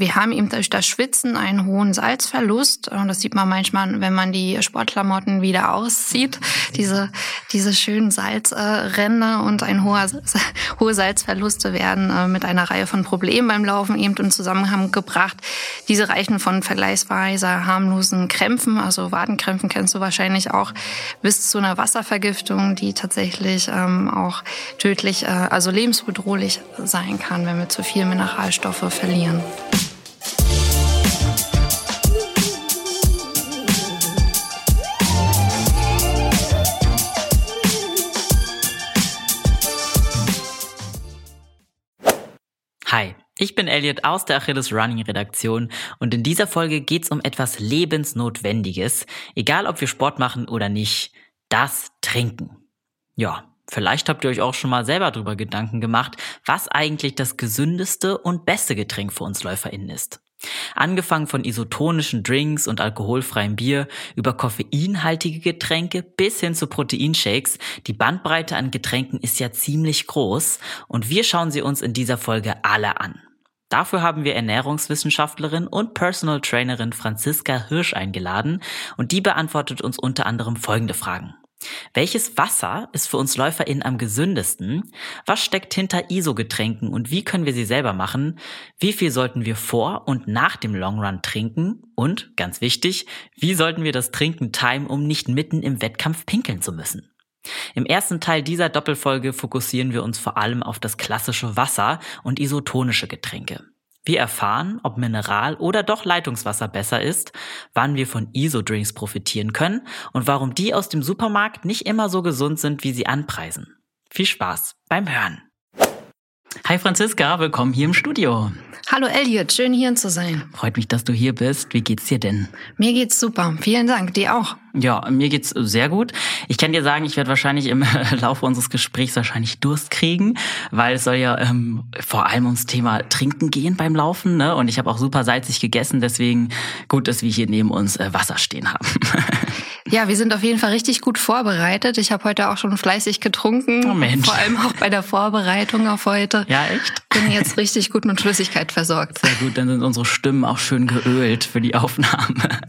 wir haben eben durch das Schwitzen einen hohen Salzverlust. Das sieht man manchmal, wenn man die Sportklamotten wieder auszieht. Diese, diese schönen Salzränder und ein hoher, hohe Salzverluste werden äh, mit einer Reihe von Problemen beim Laufen eben in Zusammenhang gebracht. Diese reichen von vergleichsweise harmlosen Krämpfen, also Wadenkrämpfen kennst du wahrscheinlich auch, bis zu einer Wasservergiftung, die tatsächlich ähm, auch tödlich, äh, also lebensbedrohlich sein kann, wenn wir zu viel Mineralstoffe verlieren. Ich bin Elliot aus der Achilles Running Redaktion und in dieser Folge geht's um etwas Lebensnotwendiges, egal ob wir Sport machen oder nicht, das Trinken. Ja, vielleicht habt ihr euch auch schon mal selber darüber Gedanken gemacht, was eigentlich das gesündeste und beste Getränk für uns LäuferInnen ist. Angefangen von isotonischen Drinks und alkoholfreiem Bier über koffeinhaltige Getränke bis hin zu Proteinshakes. Die Bandbreite an Getränken ist ja ziemlich groß und wir schauen sie uns in dieser Folge alle an. Dafür haben wir Ernährungswissenschaftlerin und Personal Trainerin Franziska Hirsch eingeladen und die beantwortet uns unter anderem folgende Fragen. Welches Wasser ist für uns LäuferInnen am gesündesten? Was steckt hinter ISO-Getränken und wie können wir sie selber machen? Wie viel sollten wir vor und nach dem Longrun trinken? Und, ganz wichtig, wie sollten wir das Trinken timen, um nicht mitten im Wettkampf pinkeln zu müssen? Im ersten Teil dieser Doppelfolge fokussieren wir uns vor allem auf das klassische Wasser und isotonische Getränke. Wir erfahren, ob Mineral oder doch Leitungswasser besser ist, wann wir von ISO-Drinks profitieren können und warum die aus dem Supermarkt nicht immer so gesund sind, wie sie anpreisen. Viel Spaß beim Hören. Hi Franziska, willkommen hier im Studio. Hallo Elliot, schön hier zu sein. Freut mich, dass du hier bist. Wie geht's dir denn? Mir geht's super. Vielen Dank. Dir auch. Ja, mir geht's sehr gut. Ich kann dir sagen, ich werde wahrscheinlich im Laufe unseres Gesprächs wahrscheinlich Durst kriegen, weil es soll ja ähm, vor allem ums Thema Trinken gehen beim Laufen. Ne? Und ich habe auch super salzig gegessen, deswegen gut, dass wir hier neben uns äh, Wasser stehen haben. Ja, wir sind auf jeden Fall richtig gut vorbereitet. Ich habe heute auch schon fleißig getrunken. Oh Mensch. Vor allem auch bei der Vorbereitung auf heute. Ja, echt? Bin jetzt richtig gut mit Flüssigkeit versorgt. Sehr gut, dann sind unsere Stimmen auch schön geölt für die Aufnahme.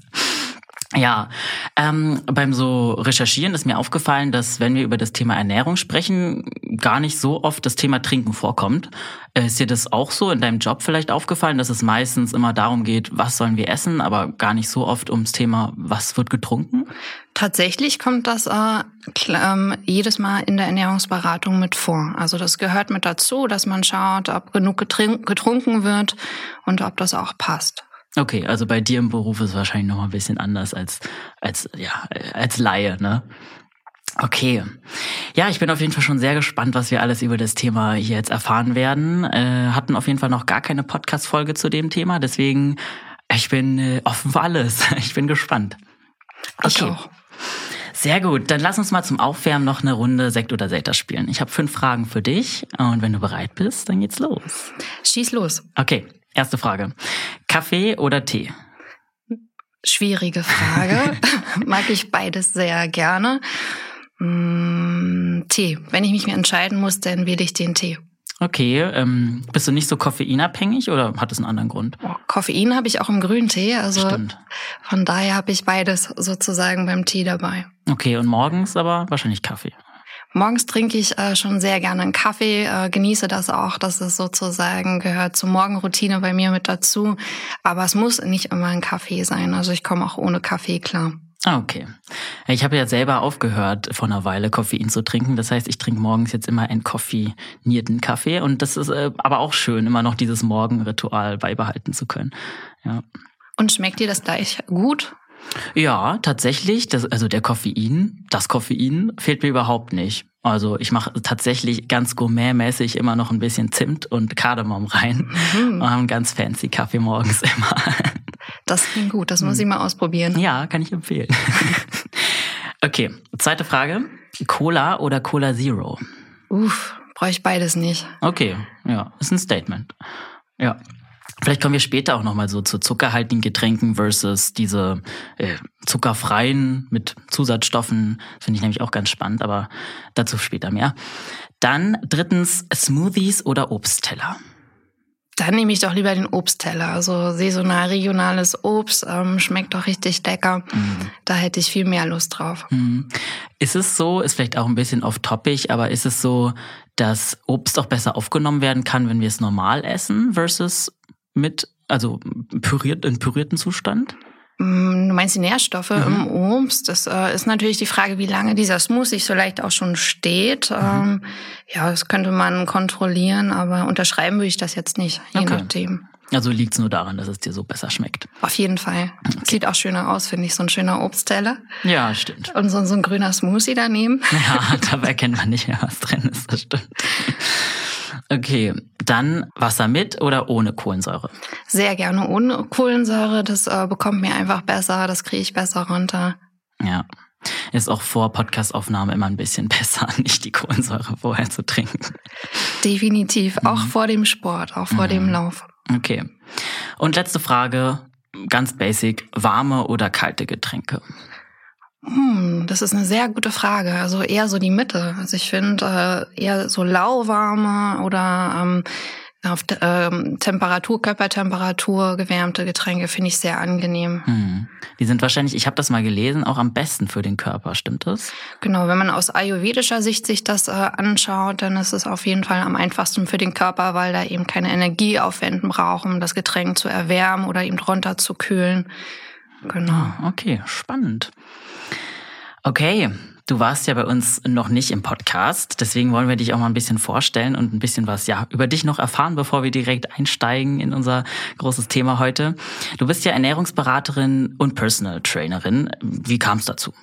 Ja, ähm, beim so Recherchieren ist mir aufgefallen, dass wenn wir über das Thema Ernährung sprechen, gar nicht so oft das Thema Trinken vorkommt. Äh, ist dir das auch so in deinem Job vielleicht aufgefallen, dass es meistens immer darum geht, was sollen wir essen, aber gar nicht so oft ums Thema, was wird getrunken? Tatsächlich kommt das äh, ähm, jedes Mal in der Ernährungsberatung mit vor. Also das gehört mit dazu, dass man schaut, ob genug getrunken wird und ob das auch passt. Okay, also bei dir im Beruf ist es wahrscheinlich noch mal ein bisschen anders als als ja als Laie, ne? Okay. Ja, ich bin auf jeden Fall schon sehr gespannt, was wir alles über das Thema hier jetzt erfahren werden. Äh, hatten auf jeden Fall noch gar keine Podcast-Folge zu dem Thema, deswegen ich bin äh, offen für alles. Ich bin gespannt. Okay. Ich auch. Sehr gut, dann lass uns mal zum Aufwärmen noch eine Runde Sekt oder Selter spielen. Ich habe fünf Fragen für dich und wenn du bereit bist, dann geht's los. Schieß los. Okay, Erste Frage. Kaffee oder Tee? Schwierige Frage. Mag ich beides sehr gerne. Mm, Tee. Wenn ich mich entscheiden muss, dann wähle ich den Tee. Okay, ähm, bist du nicht so koffeinabhängig oder hat es einen anderen Grund? Oh, Koffein habe ich auch im grünen Tee, also Stimmt. von daher habe ich beides sozusagen beim Tee dabei. Okay, und morgens aber wahrscheinlich Kaffee. Morgens trinke ich äh, schon sehr gerne einen Kaffee, äh, genieße das auch, dass es sozusagen gehört zur Morgenroutine bei mir mit dazu. Aber es muss nicht immer ein Kaffee sein. Also ich komme auch ohne Kaffee klar. Ah, okay. Ich habe ja selber aufgehört, vor einer Weile Koffein zu trinken. Das heißt, ich trinke morgens jetzt immer einen koffeinierten Kaffee. Und das ist äh, aber auch schön, immer noch dieses Morgenritual beibehalten zu können. Ja. Und schmeckt dir das gleich gut? Ja, tatsächlich. Das, also der Koffein, das Koffein fehlt mir überhaupt nicht. Also ich mache tatsächlich ganz gourmetmäßig immer noch ein bisschen Zimt und Kardamom rein mhm. und einen ganz fancy Kaffee morgens immer. Das klingt gut, das muss ich mal ausprobieren. Ja, kann ich empfehlen. okay, zweite Frage. Cola oder Cola Zero? Uff, brauche ich beides nicht. Okay, ja, ist ein Statement. Ja. Vielleicht kommen wir später auch nochmal so zu zuckerhaltigen Getränken versus diese äh, zuckerfreien mit Zusatzstoffen. Finde ich nämlich auch ganz spannend, aber dazu später mehr. Dann drittens Smoothies oder Obstteller. Dann nehme ich doch lieber den Obstteller. Also saisonal regionales Obst ähm, schmeckt doch richtig lecker. Mhm. Da hätte ich viel mehr Lust drauf. Mhm. Ist es so, ist vielleicht auch ein bisschen off-topic, aber ist es so, dass Obst auch besser aufgenommen werden kann, wenn wir es normal essen versus mit, also püriert, in pürierten Zustand? Mm, du meinst die Nährstoffe mhm. im Obst? Das äh, ist natürlich die Frage, wie lange dieser Smoothie vielleicht auch schon steht. Mhm. Ähm, ja, das könnte man kontrollieren, aber unterschreiben würde ich das jetzt nicht, je okay. nachdem. Also liegt es nur daran, dass es dir so besser schmeckt. Auf jeden Fall. Okay. Sieht auch schöner aus, finde ich, so ein schöner Obstteller. Ja, stimmt. Und so, so ein grüner Smoothie daneben. Ja, dabei erkennt man nicht mehr, was drin ist, das stimmt. Okay, dann Wasser mit oder ohne Kohlensäure? Sehr gerne ohne Kohlensäure. Das äh, bekommt mir einfach besser, das kriege ich besser runter. Ja. Ist auch vor Podcastaufnahme immer ein bisschen besser, nicht die Kohlensäure vorher zu trinken. Definitiv, auch mhm. vor dem Sport, auch vor mhm. dem Lauf. Okay. Und letzte Frage, ganz basic, warme oder kalte Getränke? Hm, das ist eine sehr gute Frage. Also eher so die Mitte. Also ich finde äh, eher so lauwarme oder ähm, auf ähm, Temperatur, Körpertemperatur gewärmte Getränke finde ich sehr angenehm. Hm. Die sind wahrscheinlich, ich habe das mal gelesen, auch am besten für den Körper, stimmt das? Genau, wenn man aus ayurvedischer Sicht sich das äh, anschaut, dann ist es auf jeden Fall am einfachsten für den Körper, weil da eben keine Energie aufwenden brauchen, um das Getränk zu erwärmen oder eben runterzukühlen. Genau. Ah, okay, spannend. Okay, du warst ja bei uns noch nicht im Podcast, deswegen wollen wir dich auch mal ein bisschen vorstellen und ein bisschen was ja über dich noch erfahren, bevor wir direkt einsteigen in unser großes Thema heute. Du bist ja Ernährungsberaterin und Personal Trainerin. Wie kam es dazu?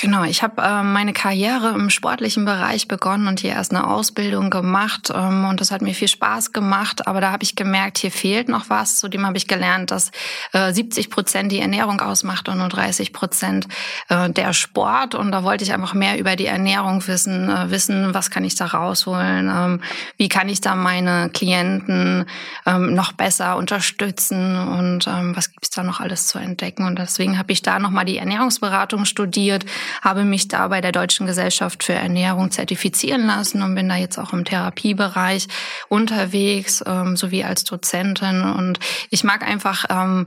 Genau, ich habe äh, meine Karriere im sportlichen Bereich begonnen und hier erst eine Ausbildung gemacht ähm, und das hat mir viel Spaß gemacht, aber da habe ich gemerkt, hier fehlt noch was. Zudem habe ich gelernt, dass äh, 70 Prozent die Ernährung ausmacht und nur 30 Prozent äh, der Sport und da wollte ich einfach mehr über die Ernährung wissen, äh, wissen, was kann ich da rausholen, ähm, wie kann ich da meine Klienten ähm, noch besser unterstützen und ähm, was gibt's da noch alles zu entdecken und deswegen habe ich da nochmal die Ernährungsberatung studiert habe mich da bei der Deutschen Gesellschaft für Ernährung zertifizieren lassen und bin da jetzt auch im Therapiebereich unterwegs, ähm, sowie als Dozentin. Und ich mag einfach ähm,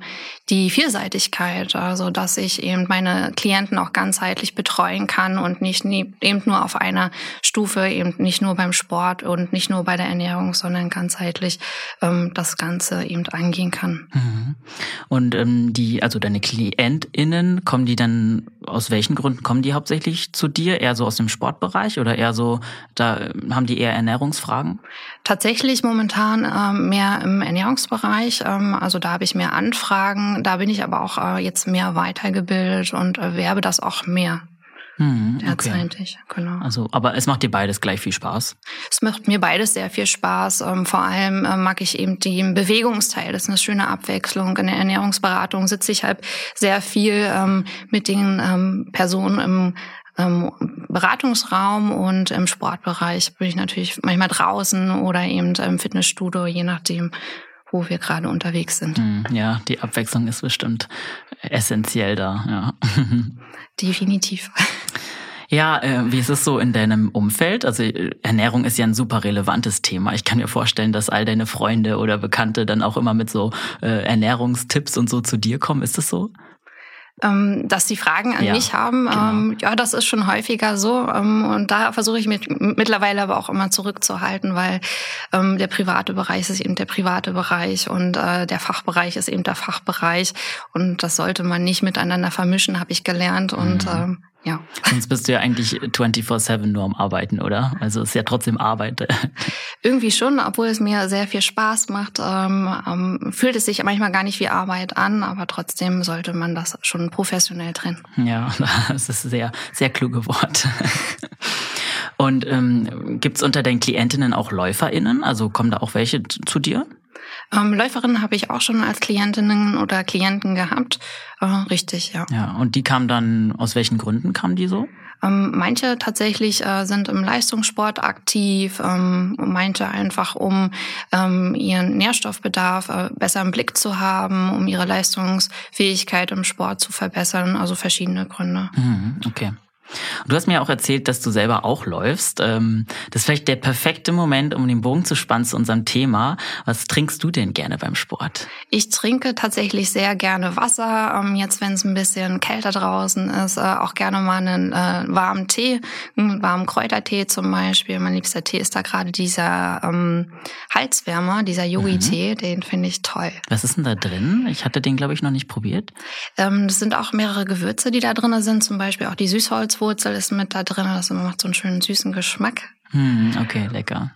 die Vielseitigkeit, also dass ich eben meine Klienten auch ganzheitlich betreuen kann und nicht eben nur auf einer Stufe, eben nicht nur beim Sport und nicht nur bei der Ernährung, sondern ganzheitlich ähm, das Ganze eben angehen kann. Mhm. Und ähm, die, also deine KlientInnen, kommen die dann aus welchen Gründen kommen die hauptsächlich zu dir? Eher so aus dem Sportbereich oder eher so, da haben die eher Ernährungsfragen? Tatsächlich momentan ähm, mehr im Ernährungsbereich. Ähm, also da habe ich mehr Anfragen. Da bin ich aber auch äh, jetzt mehr weitergebildet und erwerbe das auch mehr. Hm, derzeitig, okay. genau. Also, aber es macht dir beides gleich viel Spaß? Es macht mir beides sehr viel Spaß. Ähm, vor allem äh, mag ich eben den Bewegungsteil. Das ist eine schöne Abwechslung. In der Ernährungsberatung sitze ich halt sehr viel ähm, mit den ähm, Personen im Beratungsraum und im Sportbereich bin ich natürlich manchmal draußen oder eben im Fitnessstudio, je nachdem, wo wir gerade unterwegs sind. Hm, ja, die Abwechslung ist bestimmt essentiell da, ja. Definitiv. Ja, äh, wie ist es so in deinem Umfeld? Also Ernährung ist ja ein super relevantes Thema. Ich kann mir vorstellen, dass all deine Freunde oder Bekannte dann auch immer mit so äh, Ernährungstipps und so zu dir kommen. Ist das so? Ähm, dass sie Fragen an ja, mich haben. Genau. Ähm, ja, das ist schon häufiger so. Ähm, und da versuche ich mich mittlerweile aber auch immer zurückzuhalten, weil ähm, der private Bereich ist eben der private Bereich und äh, der Fachbereich ist eben der Fachbereich. Und das sollte man nicht miteinander vermischen, habe ich gelernt. Und mhm. ähm, Ja. Sonst bist du ja eigentlich 24-7 nur am Arbeiten, oder? Also es ist ja trotzdem Arbeit. Irgendwie schon, obwohl es mir sehr viel Spaß macht, ähm, ähm, fühlt es sich manchmal gar nicht wie Arbeit an, aber trotzdem sollte man das schon professionell trennen. Ja, das ist sehr, sehr kluge Wort. Und ähm, gibt unter deinen Klientinnen auch LäuferInnen? Also kommen da auch welche zu dir? Ähm, Läuferinnen habe ich auch schon als Klientinnen oder Klienten gehabt. Äh, richtig, ja. Ja, und die kamen dann, aus welchen Gründen kamen die so? Ähm, manche tatsächlich äh, sind im Leistungssport aktiv, ähm, manche einfach, um ähm, ihren Nährstoffbedarf äh, besser im Blick zu haben, um ihre Leistungsfähigkeit im Sport zu verbessern. Also verschiedene Gründe. Mhm, okay. Du hast mir auch erzählt, dass du selber auch läufst. Ähm, das ist vielleicht der perfekte Moment, um den Bogen zu spannen zu unserem Thema. Was trinkst du denn gerne beim Sport? Ich trinke tatsächlich sehr gerne Wasser. Ähm, jetzt, wenn es ein bisschen kälter draußen ist, äh, auch gerne mal einen äh, warmen Tee, einen warmen Kräutertee zum Beispiel. Mein liebster Tee ist da gerade dieser ähm, Halswärmer, dieser Yogi-Tee. Mhm. Den finde ich toll. Was ist denn da drin? Ich hatte den, glaube ich, noch nicht probiert. Ähm, das sind auch mehrere Gewürze, die da drin sind. Zum Beispiel auch die Süßholz Kräuterwurzel ist mit da drin. Das macht so einen schönen süßen Geschmack. Hm, okay, lecker.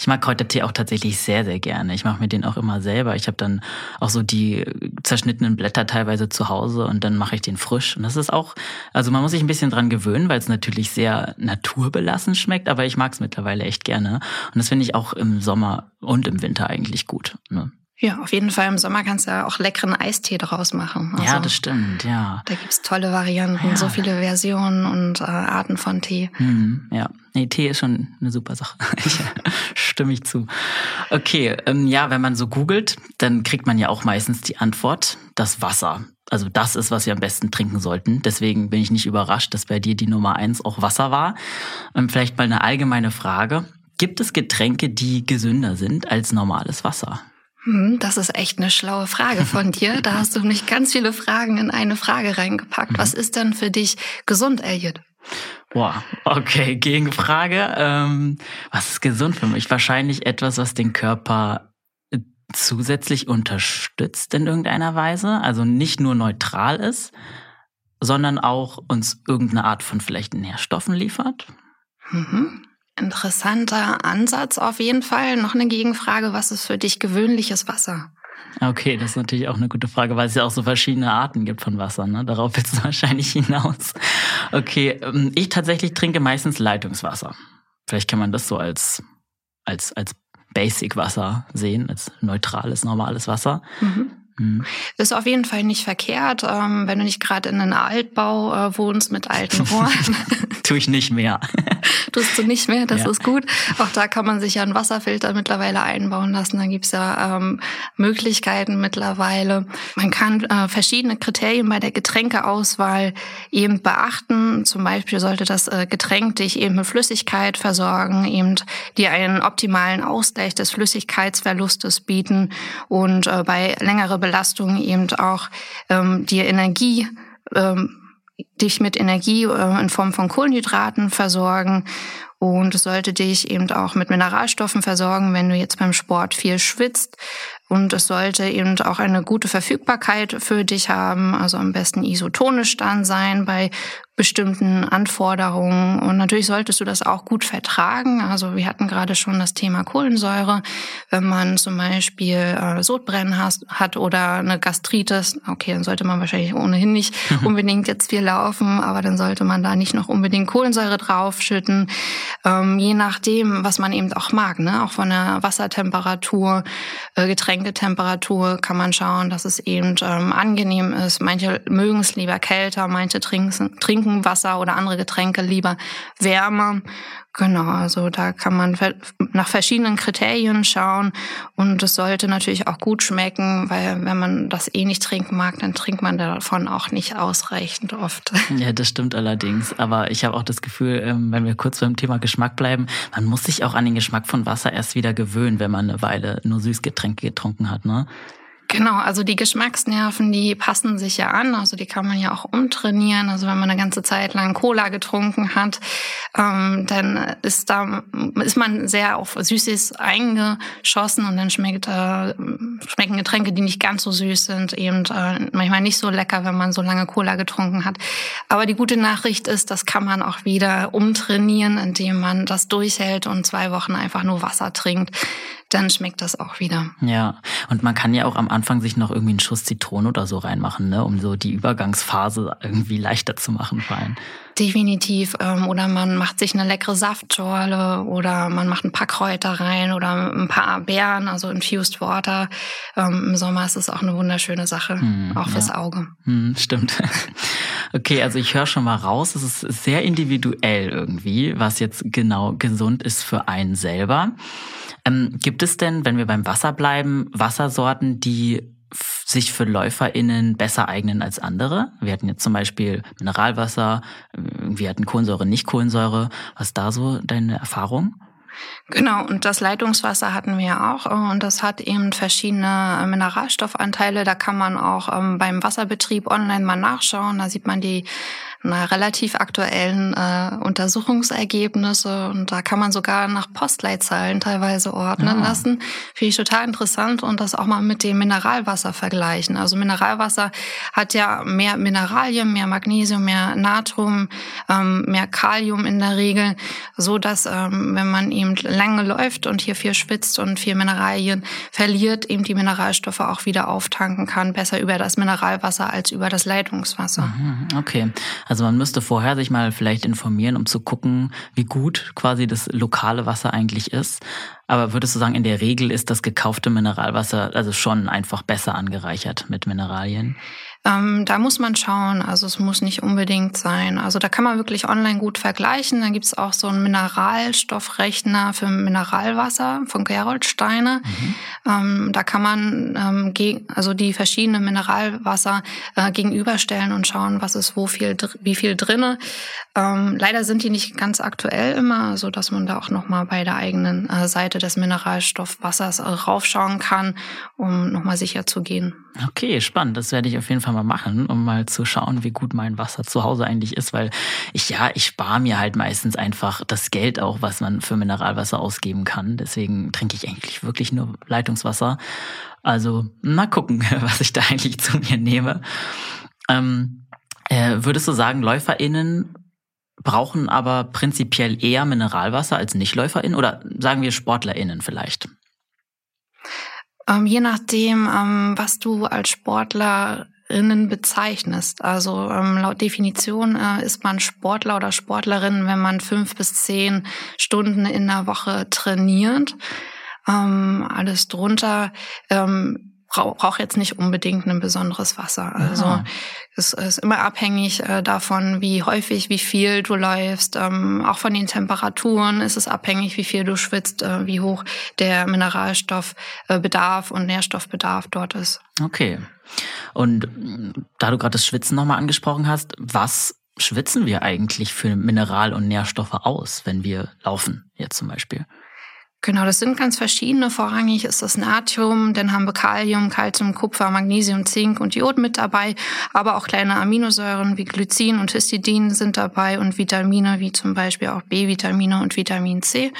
Ich mag Kräutertee auch tatsächlich sehr, sehr gerne. Ich mache mir den auch immer selber. Ich habe dann auch so die zerschnittenen Blätter teilweise zu Hause und dann mache ich den frisch. Und das ist auch, also man muss sich ein bisschen dran gewöhnen, weil es natürlich sehr naturbelassen schmeckt, aber ich mag es mittlerweile echt gerne. Und das finde ich auch im Sommer und im Winter eigentlich gut. Ne? Ja, auf jeden Fall im Sommer kannst du ja auch leckeren Eistee draus machen. Also, ja, das stimmt, ja. Da gibt's tolle Varianten, ja. so viele Versionen und äh, Arten von Tee. Mhm, ja, nee, Tee ist schon eine super Sache. Stimme ich zu. Okay, ähm, ja, wenn man so googelt, dann kriegt man ja auch meistens die Antwort, das Wasser. Also das ist, was wir am besten trinken sollten. Deswegen bin ich nicht überrascht, dass bei dir die Nummer eins auch Wasser war. Ähm, vielleicht mal eine allgemeine Frage. Gibt es Getränke, die gesünder sind als normales Wasser? Hm, das ist echt eine schlaue Frage von dir. Da hast du nicht ganz viele Fragen in eine Frage reingepackt. Mhm. Was ist denn für dich gesund, Elliot? Boah, okay, Gegenfrage. Ähm, was ist gesund für mich? Wahrscheinlich etwas, was den Körper äh, zusätzlich unterstützt in irgendeiner Weise. Also nicht nur neutral ist, sondern auch uns irgendeine Art von vielleicht Nährstoffen liefert. Mhm. Interessanter Ansatz auf jeden Fall. Noch eine Gegenfrage, was ist für dich gewöhnliches Wasser? Okay, das ist natürlich auch eine gute Frage, weil es ja auch so verschiedene Arten gibt von Wasser. Ne? Darauf willst du wahrscheinlich hinaus. Okay, ähm, ich tatsächlich trinke meistens Leitungswasser. Vielleicht kann man das so als, als, als Basic-Wasser sehen, als neutrales, normales Wasser. Mhm. Mhm. Ist auf jeden Fall nicht verkehrt, ähm, wenn du nicht gerade in einem Altbau äh, wohnst mit alten Rohren. Tue ich nicht mehr. Tust du nicht mehr, das ja. ist gut. Auch da kann man sich ja einen Wasserfilter mittlerweile einbauen lassen. Da gibt's ja ähm, Möglichkeiten mittlerweile. Man kann äh, verschiedene Kriterien bei der Getränkeauswahl eben beachten. Zum Beispiel sollte das äh, Getränk dich eben mit Flüssigkeit versorgen, eben dir einen optimalen Ausgleich des Flüssigkeitsverlustes bieten und äh, bei längerer Belastung eben auch ähm, dir Energie ähm, dich mit Energie äh, in Form von Kohlenhydraten versorgen und es sollte dich eben auch mit Mineralstoffen versorgen, wenn du jetzt beim Sport viel schwitzt. Und es sollte eben auch eine gute Verfügbarkeit für dich haben, also am besten isotonisch dann sein bei bestimmten Anforderungen. Und natürlich solltest du das auch gut vertragen. Also wir hatten gerade schon das Thema Kohlensäure. Wenn man zum Beispiel äh, Sodbrennen has, hat oder eine Gastritis, okay, dann sollte man wahrscheinlich ohnehin nicht unbedingt jetzt viel laufen, aber dann sollte man da nicht noch unbedingt Kohlensäure draufschütten. Ähm, je nachdem, was man eben auch mag, ne? auch von der Wassertemperatur, äh, Getränketemperatur kann man schauen, dass es eben ähm, angenehm ist. Manche mögen es lieber kälter, manche trinken, trinken trinken Wasser oder andere Getränke lieber wärmer. Genau, also da kann man nach verschiedenen Kriterien schauen und es sollte natürlich auch gut schmecken, weil wenn man das eh nicht trinken mag, dann trinkt man davon auch nicht ausreichend oft. Ja, das stimmt allerdings. Aber ich habe auch das Gefühl, ähm, wenn wir kurz beim Thema Geschmack bleiben, man muss sich auch an den Geschmack von Wasser erst wieder gewöhnen, wenn man eine Weile nur Süßgetränke getrunken hat, ne? Genau, also die Geschmacksnerven, die passen sich ja an, also die kann man ja auch umtrainieren. Also wenn man eine ganze Zeit lang Cola getrunken hat, ähm, dann ist da ist man sehr auf Süßes eingeschossen und dann schmeckt äh, schmecken Getränke, die nicht ganz so süß sind, eben äh, manchmal nicht so lecker, wenn man so lange Cola getrunken hat. Aber die gute Nachricht ist, das kann man auch wieder umtrainieren, indem man das durchhält und zwei Wochen einfach nur Wasser trinkt dann schmeckt das auch wieder. Ja, und man kann ja auch am Anfang sich noch irgendwie einen Schuss Zitrone oder so reinmachen, ne, um so die Übergangsphase irgendwie leichter zu machen vor allem. Definitiv. Ähm, oder man macht sich eine leckere Saftschorle oder man macht ein paar Kräuter rein oder ein paar Beeren, also infused water. Ähm, Im Sommer ist es auch eine wunderschöne Sache, hm, auch fürs ja. Auge. Hm, stimmt. Okay, also ich höre schon mal raus, es ist sehr individuell irgendwie, was jetzt genau gesund ist für einen selber. Ähm, gibt es denn, wenn wir beim Wasser bleiben, Wassersorten, die sich für LäuferInnen besser eignen als andere. Wir hatten jetzt zum Beispiel Mineralwasser, wir hatten Kohlensäure, nicht Kohlensäure. Was ist da so deine Erfahrung? Genau, und das Leitungswasser hatten wir ja auch. Und das hat eben verschiedene Mineralstoffanteile. Da kann man auch ähm, beim Wasserbetrieb online mal nachschauen. Da sieht man die na, relativ aktuellen äh, Untersuchungsergebnisse und da kann man sogar nach Postleitzahlen teilweise ordnen ja. Ah. lassen. Finde ich total interessant und das auch mal mit dem Mineralwasser vergleichen. Also Mineralwasser hat ja mehr Mineralien, mehr Magnesium, mehr Natrium, ähm, mehr Kalium in der Regel, so dass ähm, wenn man eben lange läuft und hier viel schwitzt und viel Mineralien verliert, eben die Mineralstoffe auch wieder auftanken kann, besser über das Mineralwasser als über das Leitungswasser. Mhm, okay. Also man müsste vorher sich mal vielleicht informieren, um zu gucken, wie gut quasi das lokale Wasser eigentlich ist. Aber würdest du sagen, in der Regel ist das gekaufte Mineralwasser also schon einfach besser angereichert mit Mineralien? Ähm, da muss man schauen, also es muss nicht unbedingt sein. Also da kann man wirklich online gut vergleichen. Da gibt's auch so einen Mineralstoffrechner für Mineralwasser von Gerold Steine. Mhm. Ähm, da kann man ähm, also die verschiedenen Mineralwasser äh, gegenüberstellen und schauen, was ist wo viel, wie viel drinne. Ähm, leider sind die nicht ganz aktuell immer, so dass man da auch noch mal bei der eigenen äh, Seite des Mineralstoffwassers äh, raufschauen kann, um noch mal sicher zu gehen. Okay, spannend. Das werde ich auf jeden Fall mal machen, um mal zu schauen, wie gut mein Wasser zu Hause eigentlich ist, weil ich ja, ich spare mir halt meistens einfach das Geld auch, was man für Mineralwasser ausgeben kann. Deswegen trinke ich eigentlich wirklich nur Leitungswasser. Also mal gucken, was ich da eigentlich zu mir nehme. Ähm, äh, würdest du sagen, LäuferInnen brauchen aber prinzipiell eher Mineralwasser als NichtläuferInnen oder sagen wir SportlerInnen vielleicht? Ähm, je nachdem, ähm, was du als Sportlerinnen bezeichnest. Also ähm, laut Definition äh, ist man Sportler oder Sportlerin, wenn man fünf bis zehn Stunden in der Woche trainiert. Ähm, alles drunter braucht jetzt nicht unbedingt ein besonderes Wasser. Also Aha. es ist immer abhängig äh, davon, wie häufig, wie viel du läufst. Ähm, auch von den Temperaturen ist es abhängig, wie viel du schwitzt, äh, wie hoch der Mineralstoffbedarf und Nährstoffbedarf dort ist. Okay. Und da du gerade das Schwitzen nochmal angesprochen hast, was schwitzen wir eigentlich für Mineral- und Nährstoffe aus, wenn wir laufen, jetzt zum Beispiel? Genau, das sind ganz verschiedene. Vorrangig ist das Natrium, dann haben wir Kalium, Calcium, Kupfer, Magnesium, Zink und Jod mit dabei, aber auch kleine Aminosäuren wie Glycin und Histidin sind dabei und Vitamine wie zum Beispiel auch B-Vitamine und Vitamin C.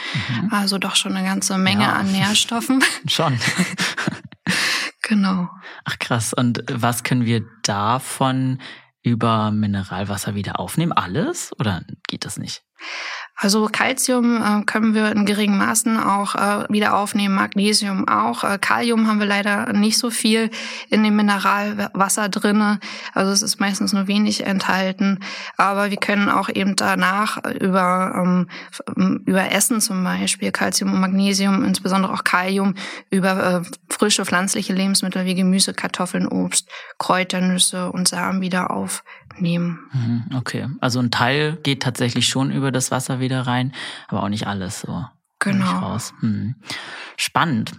Mhm. Also doch schon eine ganze Menge ja. an Nährstoffen. schon. genau. Ach krass. Und was können wir davon über Mineralwasser wieder aufnehmen? Alles oder geht das nicht? Also Calcium äh, können wir in geringen Maßen auch äh, wieder aufnehmen, Magnesium auch. Äh, Kalium haben wir leider nicht so viel in dem Mineralwasser drinne. Also es ist meistens nur wenig enthalten. Aber wir können auch eben danach über, ähm, über Essen zum Beispiel, Calcium und Magnesium, insbesondere auch Kalium, über äh, frische pflanzliche Lebensmittel wie Gemüse, Kartoffeln, Obst, Kräuternüsse und Samen wieder aufnehmen. Mhm, okay, also ein Teil geht tatsächlich schon über das Wasser wieder rein, aber auch nicht alles so. Genau. Hm. Spannend.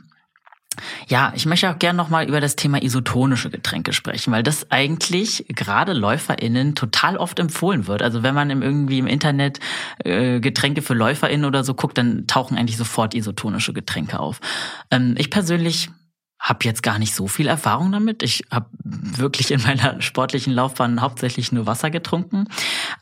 Ja, ich möchte auch gerne nochmal über das Thema isotonische Getränke sprechen, weil das eigentlich gerade LäuferInnen total oft empfohlen wird. Also wenn man im, irgendwie im Internet äh, Getränke für LäuferInnen oder so guckt, dann tauchen eigentlich sofort isotonische Getränke auf. Ähm, ich persönlich habe jetzt gar nicht so viel Erfahrung damit. Ich habe wirklich in meiner sportlichen Laufbahn hauptsächlich nur Wasser getrunken.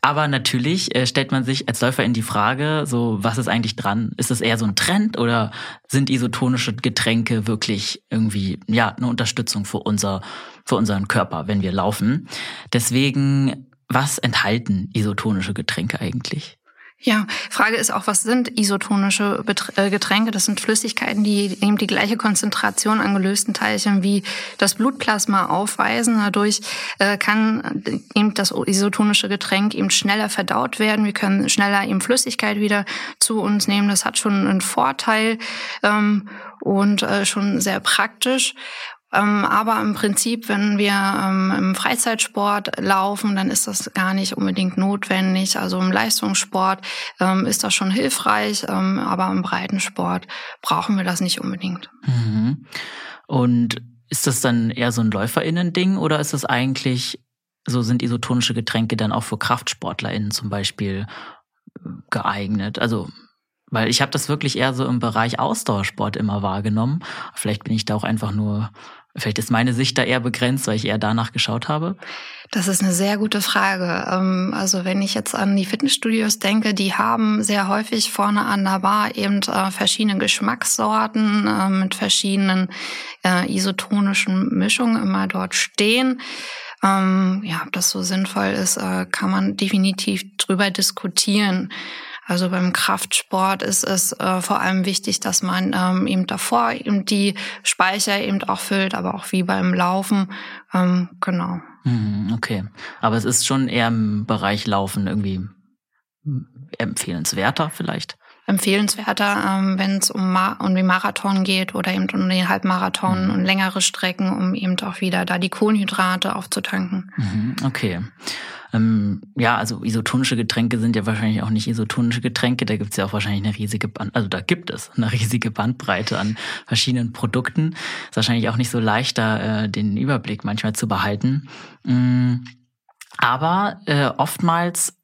Aber natürlich äh, stellt man sich als Läufer in die Frage, so was ist eigentlich dran? Ist es eher so ein Trend oder sind isotonische Getränke wirklich irgendwie ja eine Unterstützung für unser für unseren Körper, wenn wir laufen? Deswegen, was enthalten isotonische Getränke eigentlich? Ja, Frage ist auch, was sind isotonische äh, Getränke? Das sind Flüssigkeiten, die eben die gleiche Konzentration an gelösten Teilchen wie das Blutplasma aufweisen. Dadurch äh, kann eben das isotonische Getränk eben schneller verdaut werden. Wir können schneller eben Flüssigkeit wieder zu uns nehmen. Das hat schon einen Vorteil ähm, und äh, schon sehr praktisch. Ähm, aber im Prinzip, wenn wir ähm, im Freizeitsport laufen, dann ist das gar nicht unbedingt notwendig. Also im Leistungssport ähm, ist das schon hilfreich, aber im Breitensport brauchen wir das nicht unbedingt. Mhm. Und ist das dann eher so ein LäuferInnen-Ding oder ist das eigentlich, so sind isotonische Getränke dann auch für KraftsportlerInnen zum Beispiel äh, geeignet? Also weil ich habe das wirklich eher so im Bereich Ausdauersport immer wahrgenommen. Vielleicht bin ich da auch einfach nur, vielleicht ist meine Sicht da eher begrenzt, weil ich eher danach geschaut habe. Das ist eine sehr gute Frage. Ähm, also wenn ich jetzt an die Fitnessstudios denke, die haben sehr häufig vorne an der Bar eben äh, verschiedene Geschmackssorten äh, mit verschiedenen äh, isotonischen Mischungen immer dort stehen. Ähm, ja, ob das so sinnvoll ist, kann man definitiv drüber diskutieren. Also beim Kraftsport ist es äh, vor allem wichtig, dass man ähm, eben davor eben die Speicher eben auch füllt, aber auch wie beim Laufen. Ähm, genau. Mhm, okay. Aber es ist schon eher im Bereich Laufen irgendwie empfehlenswerter vielleicht? empfehlenswerter, ähm, wenn es um, Ma um den Marathon geht oder eben um den Halbmarathon mhm. und längere Strecken, um eben auch wieder da die Kohlenhydrate aufzutanken. Mhm, okay. Ähm, ja, also isotonische Getränke sind ja wahrscheinlich auch nicht isotonische Getränke. Da gibt es ja auch wahrscheinlich eine riesige Band, also da gibt es eine riesige Bandbreite an verschiedenen Produkten. Ist wahrscheinlich auch nicht so leicht, da äh, den Überblick manchmal zu behalten. Mm, aber äh, oftmals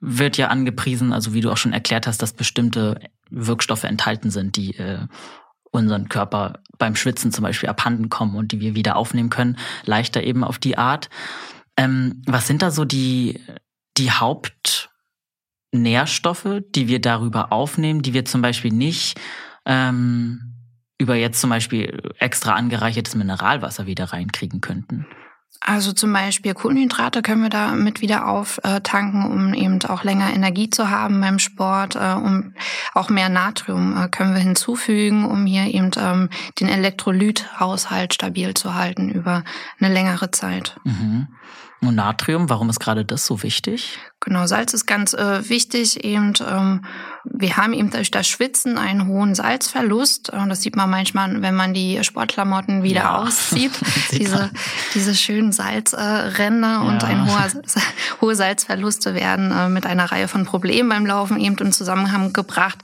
wird ja angepriesen, also wie du auch schon erklärt hast, dass bestimmte Wirkstoffe enthalten sind, die äh, unseren Körper beim Schwitzen zum Beispiel abhanden kommen und die wir wieder aufnehmen können, leichter eben auf die Art. Ähm, was sind da so die, die Hauptnährstoffe, die wir darüber aufnehmen, die wir zum Beispiel nicht ähm, über jetzt zum Beispiel extra angereichertes Mineralwasser wieder reinkriegen könnten? Also zum Beispiel Kohlenhydrate können wir damit wieder auftanken, um eben auch länger Energie zu haben beim Sport. Äh, um auch mehr Natrium äh, können wir hinzufügen, um hier eben ähm, den Elektrolythaushalt stabil zu halten über eine längere Zeit. Mhm. Und Natrium, warum ist gerade das so wichtig? Genau, Salz ist ganz äh, wichtig. Eben, ähm, wir haben eben durch das Schwitzen einen hohen Salzverlust. Äh, das sieht man manchmal, wenn man die Sportklamotten wieder ja. auszieht. diese, diese schönen Salzränder äh, und ja. ein hoher, hohe Salzverluste werden äh, mit einer Reihe von Problemen beim Laufen eben in Zusammenhang gebracht.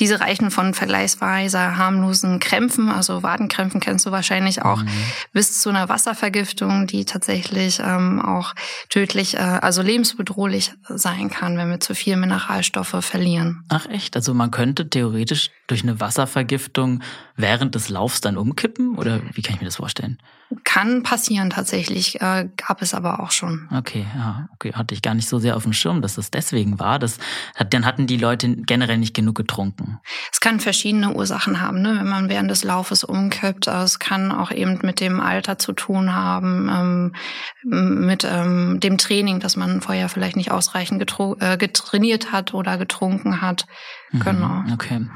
Diese reichen von vergleichsweise harmlosen Krämpfen, also Wadenkrämpfen kennst du wahrscheinlich auch, mhm. bis zu einer Wasservergiftung, die tatsächlich ähm, auch tödlich, äh, also lebensbedrohlich sein kann, wenn wir zu viel Mineralstoffe verlieren. Ach echt? Also man könnte theoretisch durch eine Wasservergiftung während des Laufs dann umkippen? Oder wie kann ich mir das vorstellen? Kann passieren tatsächlich, äh, gab es aber auch schon. Okay, ja, okay, hatte ich gar nicht so sehr auf dem Schirm, dass das deswegen war. Das, dann hatten die Leute generell nicht genug getrunken. Es kann verschiedene Ursachen haben, ne? wenn man während des Laufes umkippt. Es kann auch eben mit dem Alter zu tun haben, ähm, mit ähm, dem Training, dass man vorher vielleicht nicht ausreichend äh, getrainiert hat oder getrunken hat. Mhm, genau. Okay.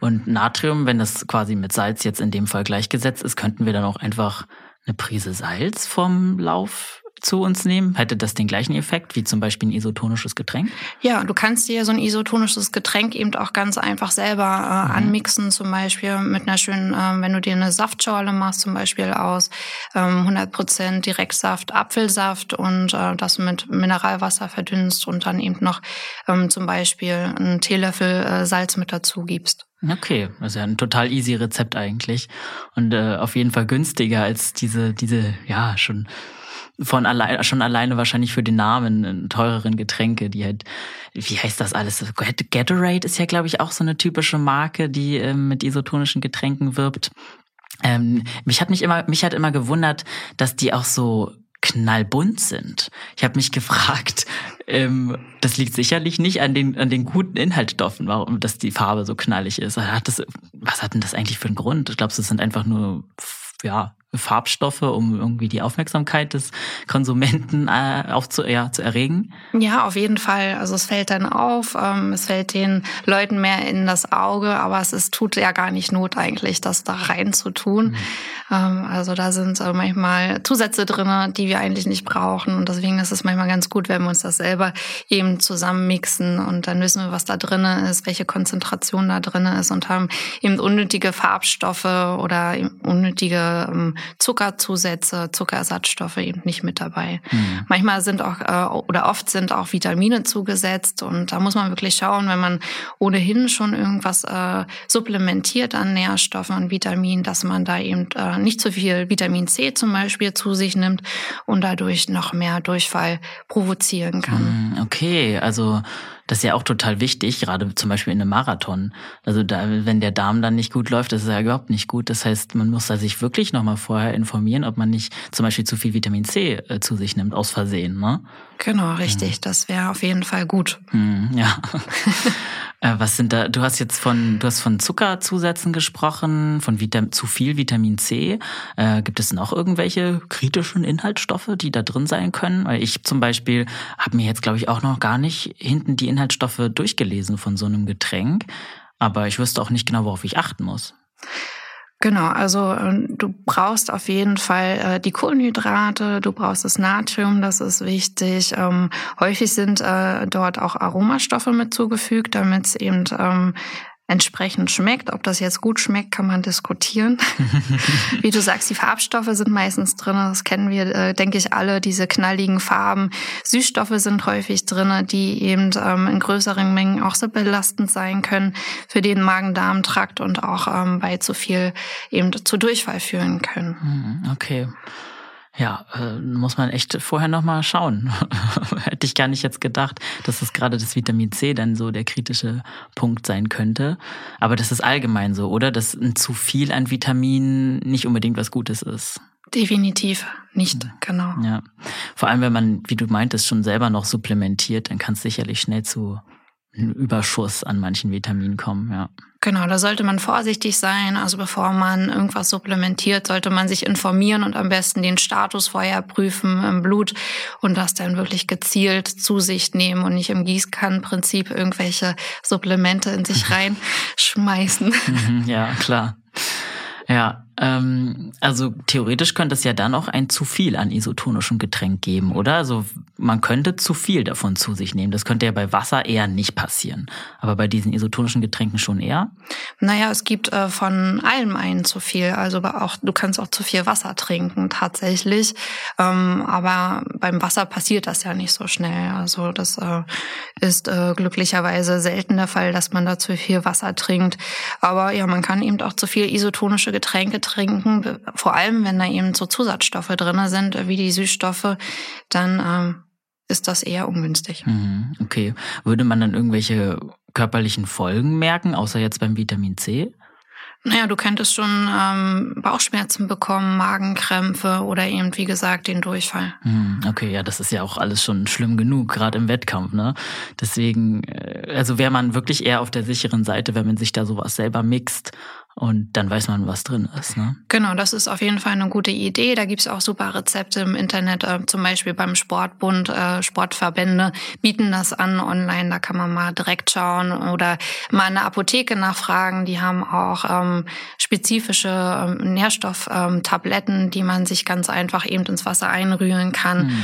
Und Natrium, wenn das quasi mit Salz jetzt in dem Fall gleichgesetzt ist, könnten wir dann auch einfach eine Prise Salz vom Lauf zu uns nehmen? Hätte das den gleichen Effekt wie zum Beispiel ein isotonisches Getränk? Ja, du kannst dir so ein isotonisches Getränk eben auch ganz einfach selber äh, mhm. anmixen, zum Beispiel mit einer schönen, äh, wenn du dir eine Saftschorle machst, zum Beispiel aus ähm, 100% Direktsaft, Apfelsaft und äh, das mit Mineralwasser verdünnst und dann eben noch ähm, zum Beispiel einen Teelöffel äh, Salz mit dazu gibst. Okay, das ist ja ein total easy Rezept eigentlich und äh, auf jeden Fall günstiger als diese diese ja schon von allein, schon alleine wahrscheinlich für den Namen teureren Getränke, die halt, wie heißt das alles? Gatorade ist ja, glaube ich, auch so eine typische Marke, die äh, mit isotonischen Getränken wirbt. Ähm, mich hat mich immer, mich hat immer gewundert, dass die auch so knallbunt sind. Ich habe mich gefragt, ähm, das liegt sicherlich nicht an den, an den guten Inhaltsstoffen, warum dass die Farbe so knallig ist. Hat das, was hat denn das eigentlich für einen Grund? Ich glaube, es sind einfach nur ja, Farbstoffe, um irgendwie die Aufmerksamkeit des Konsumenten äh, auch zu, ja, zu erregen? Ja, auf jeden Fall. Also es fällt dann auf, ähm, es fällt den Leuten mehr in das Auge, aber es ist, tut ja gar nicht Not eigentlich, das da rein zu tun. Mhm. Ähm, also da sind äh, manchmal Zusätze drin, die wir eigentlich nicht brauchen. Und deswegen ist es manchmal ganz gut, wenn wir uns das selber eben zusammen mixen und dann wissen wir, was da drin ist, welche Konzentration da drin ist und haben eben unnötige Farbstoffe oder unnötige ähm, Zuckerzusätze, Zuckerersatzstoffe eben nicht mit dabei. Mhm. Manchmal sind auch äh, oder oft sind auch Vitamine zugesetzt und da muss man wirklich schauen, wenn man ohnehin schon irgendwas äh, supplementiert an Nährstoffen und Vitaminen, dass man da eben äh, nicht zu viel Vitamin C zum Beispiel zu sich nimmt und dadurch noch mehr Durchfall provozieren kann. Mhm, okay, also das ist ja auch total wichtig, gerade zum Beispiel in einem Marathon. Also da, wenn der Darm dann nicht gut läuft, das ist ja überhaupt nicht gut. Das heißt, man muss da sich wirklich nochmal vorher informieren, ob man nicht zum Beispiel zu viel Vitamin C äh, zu sich nimmt, aus Versehen. Ne? Genau, richtig. Mhm. Das wäre auf jeden Fall gut. Mhm, ja. Äh, was sind da? Du hast jetzt von, du hast von Zuckerzusätzen gesprochen, von Vitam zu viel Vitamin C. Äh, gibt es noch irgendwelche kritischen Inhaltsstoffe, die da drin sein können? Weil ich zum Beispiel habe mir jetzt, glaube ich, auch noch gar nicht hinten die Inhaltsstoffe durchgelesen von so einem Getränk. Aber ich wüsste auch nicht genau, worauf ich achten muss. Genau, also äh, du brauchst auf jeden Fall äh, die Kohlenhydrate, du brauchst das Natrium, das ist wichtig. Ähm, häufig sind äh, dort auch Aromastoffe mit zugefügt, damit es eben ähm, entsprechend schmeckt. Ob das jetzt gut schmeckt, kann man diskutieren. Wie du sagst, die Farbstoffe sind meistens drin. Das kennen wir, äh, denke ich, alle, diese knalligen Farben. Süßstoffe sind häufig drin, die eben ähm, in größeren Mengen auch so belastend sein können für den Magen-Darm-Trakt und auch ähm, bei zu viel eben zu Durchfall führen können. Hm, okay. Ja, äh, muss man echt vorher nochmal schauen. Hätte ich gar nicht jetzt gedacht, dass es gerade das Vitamin C dann so der kritische Punkt sein könnte. Aber das ist allgemein so, oder? Dass ein zu viel an Vitaminen nicht unbedingt was Gutes ist. Definitiv nicht, genau. Ja. Vor allem, wenn man, wie du meintest, schon selber noch supplementiert, dann kann es sicherlich schnell zu einem Überschuss an manchen Vitaminen kommen, ja. Genau, da sollte man vorsichtig sein. Also bevor man irgendwas supplementiert, sollte man sich informieren und am besten den Status vorher prüfen im Blut und das dann wirklich gezielt zu sich nehmen und nicht im Gießkannenprinzip irgendwelche Supplemente in sich reinschmeißen. Mhm, ja, klar. Ja, ähm, also theoretisch könnte es ja dann auch ein zu viel an isotonischem Getränk geben, oder? Also man könnte zu viel davon zu sich nehmen. Das könnte ja bei Wasser eher nicht passieren. Aber bei diesen isotonischen Getränken schon eher? Naja, es gibt äh, von allem einen zu viel. Also auch du kannst auch zu viel Wasser trinken tatsächlich. Ähm, aber beim Wasser passiert das ja nicht so schnell. Also das äh, ist äh, glücklicherweise selten der Fall, dass man da zu viel Wasser trinkt. Aber ja, man kann eben auch zu viel isotonische Getränke trinken, vor allem wenn da eben so Zusatzstoffe drin sind, wie die Süßstoffe, dann ähm, ist das eher ungünstig. Mhm, okay. Würde man dann irgendwelche körperlichen Folgen merken, außer jetzt beim Vitamin C? Naja, du könntest schon ähm, Bauchschmerzen bekommen, Magenkrämpfe oder eben, wie gesagt, den Durchfall. Mhm, okay, ja, das ist ja auch alles schon schlimm genug, gerade im Wettkampf, ne? Deswegen, äh, also wäre man wirklich eher auf der sicheren Seite, wenn man sich da sowas selber mixt und dann weiß man, was drin ist. Ne? Genau, das ist auf jeden Fall eine gute Idee. Da gibt's auch super Rezepte im Internet, äh, zum Beispiel beim Sportbund, äh, Sportverbände bieten das an online. Da kann man mal direkt schauen oder mal eine Apotheke nachfragen. Die haben auch ähm, spezifische ähm, Nährstofftabletten, ähm, die man sich ganz einfach eben ins Wasser einrühren kann mhm.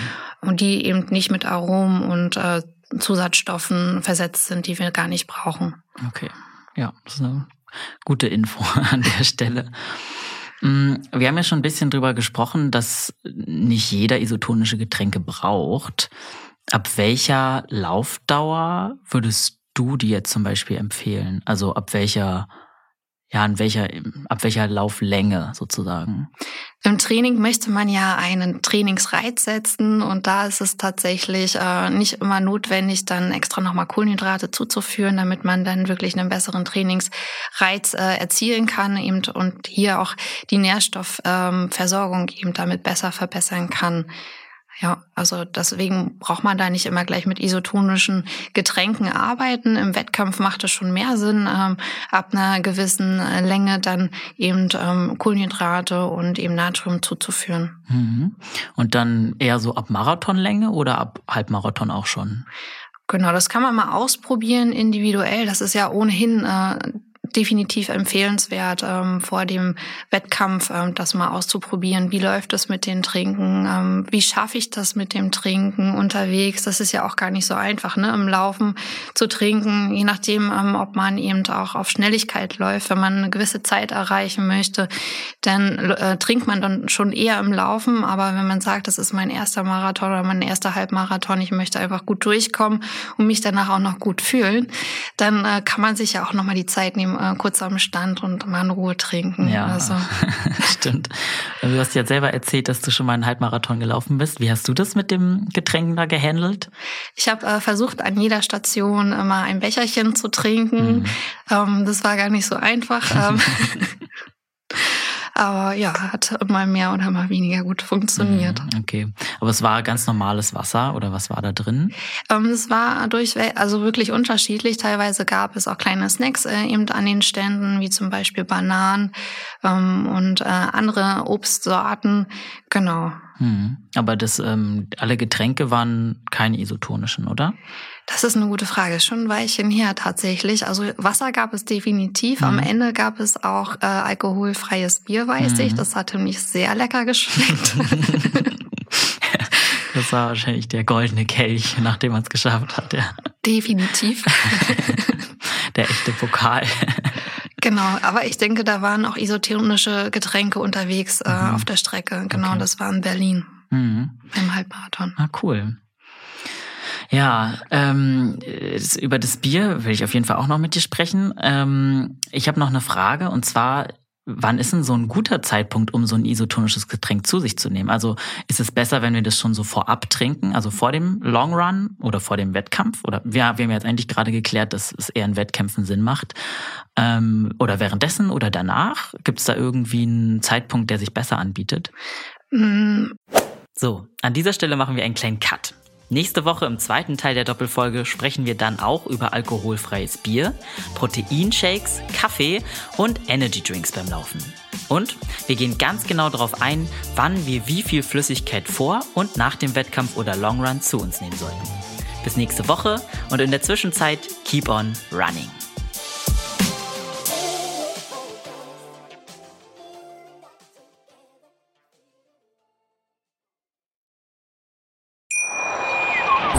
und die eben nicht mit Aromen und äh, Zusatzstoffen versetzt sind, die wir gar nicht brauchen. Okay, ja, das ist eine Gute Info an der Stelle. Mm, wir haben ja schon ein bisschen drüber gesprochen, dass nicht jeder isotonische Getränke braucht. Ab welcher Laufdauer würdest du jetzt zum Beispiel empfehlen? Also ab welcher ja, an welcher, ab welcher Lauflänge sozusagen? Im Training möchte man ja einen Trainingsreiz setzen und da ist es tatsächlich äh, nicht immer notwendig, dann extra nochmal Kohlenhydrate zuzuführen, damit man dann wirklich einen besseren Trainingsreiz äh, erzielen kann eben und hier auch die Nährstoffversorgung ähm, eben damit besser verbessern kann. Ja, also deswegen braucht man da nicht immer gleich mit isotonischen Getränken arbeiten. Im Wettkampf macht es schon mehr Sinn, ähm, ab einer gewissen äh, Länge dann eben ähm, Kohlenhydrate und eben Natrium zuzuführen. Mhm. Und dann eher so ab Marathonlänge oder ab Halbmarathon auch schon? Genau, das kann man mal ausprobieren individuell. Das ist ja ohnehin äh, definitiv empfehlenswert, ähm, vor dem Wettkampf ähm, das mal auszuprobieren. Wie läuft es mit den Trinken? Ähm, wie schaffe ich das mit dem Trinken unterwegs? Das ist ja auch gar nicht so einfach, ne? Im Laufen zu trinken, je nachdem, ähm, ob man eben auch auf Schnelligkeit läuft, wenn man eine gewisse Zeit erreichen möchte, dann äh, trinkt man dann schon eher im Laufen. Aber wenn man sagt, das ist mein erster Marathon oder mein erster Halbmarathon, ich möchte einfach gut durchkommen und mich danach auch noch gut fühlen, dann äh, kann man sich ja auch nochmal die Zeit nehmen, äh, kurz am Stand und mal in Ruhe trinken. Ja, also. stimmt. Du hast ja selber erzählt, dass du schon mal einen Halbmarathon gelaufen bist. Wie hast du das mit dem Getränk da gehandelt? Ich habe äh, versucht, an jeder Station immer ein Becherchen zu trinken. Mhm. Ähm, das war gar nicht so einfach. Aber ja, hat mal mehr oder mal weniger gut funktioniert. Mhm, okay. Aber es war ganz normales Wasser oder was war da drin? Ähm, es war durchweg, also wirklich unterschiedlich. Teilweise gab es auch kleine Snacks äh, eben an den Ständen, wie zum Beispiel Bananen ähm, und äh, andere Obstsorten. Genau. Hm. Aber das, ähm, alle Getränke waren keine isotonischen, oder? Das ist eine gute Frage. Schon ein Weilchen her tatsächlich. Also Wasser gab es definitiv. Mhm. Am Ende gab es auch äh, alkoholfreies Bier, weiß mhm. ich. Das hatte mich sehr lecker geschmeckt. das war wahrscheinlich der goldene Kelch, nachdem man es geschafft hat, ja. Definitiv. der echte Pokal. Genau, aber ich denke, da waren auch isotonische Getränke unterwegs äh, mhm. auf der Strecke. Genau, okay. das war in Berlin mhm. im Halbmarathon. Ah, cool. Ja, ähm, über das Bier will ich auf jeden Fall auch noch mit dir sprechen. Ähm, ich habe noch eine Frage und zwar, wann ist denn so ein guter Zeitpunkt, um so ein isotonisches Getränk zu sich zu nehmen? Also ist es besser, wenn wir das schon so vorab trinken, also vor dem Long Run oder vor dem Wettkampf? Oder ja, wir haben jetzt eigentlich gerade geklärt, dass es eher in Wettkämpfen Sinn macht. Ähm, oder währenddessen oder danach? Gibt es da irgendwie einen Zeitpunkt, der sich besser anbietet? Mhm. So, an dieser Stelle machen wir einen kleinen Cut. Nächste Woche im zweiten Teil der Doppelfolge sprechen wir dann auch über alkoholfreies Bier, Proteinshakes, Kaffee und Energydrinks beim Laufen. Und wir gehen ganz genau darauf ein, wann wir wie viel Flüssigkeit vor und nach dem Wettkampf oder Long Run zu uns nehmen sollten. Bis nächste Woche und in der Zwischenzeit keep on running.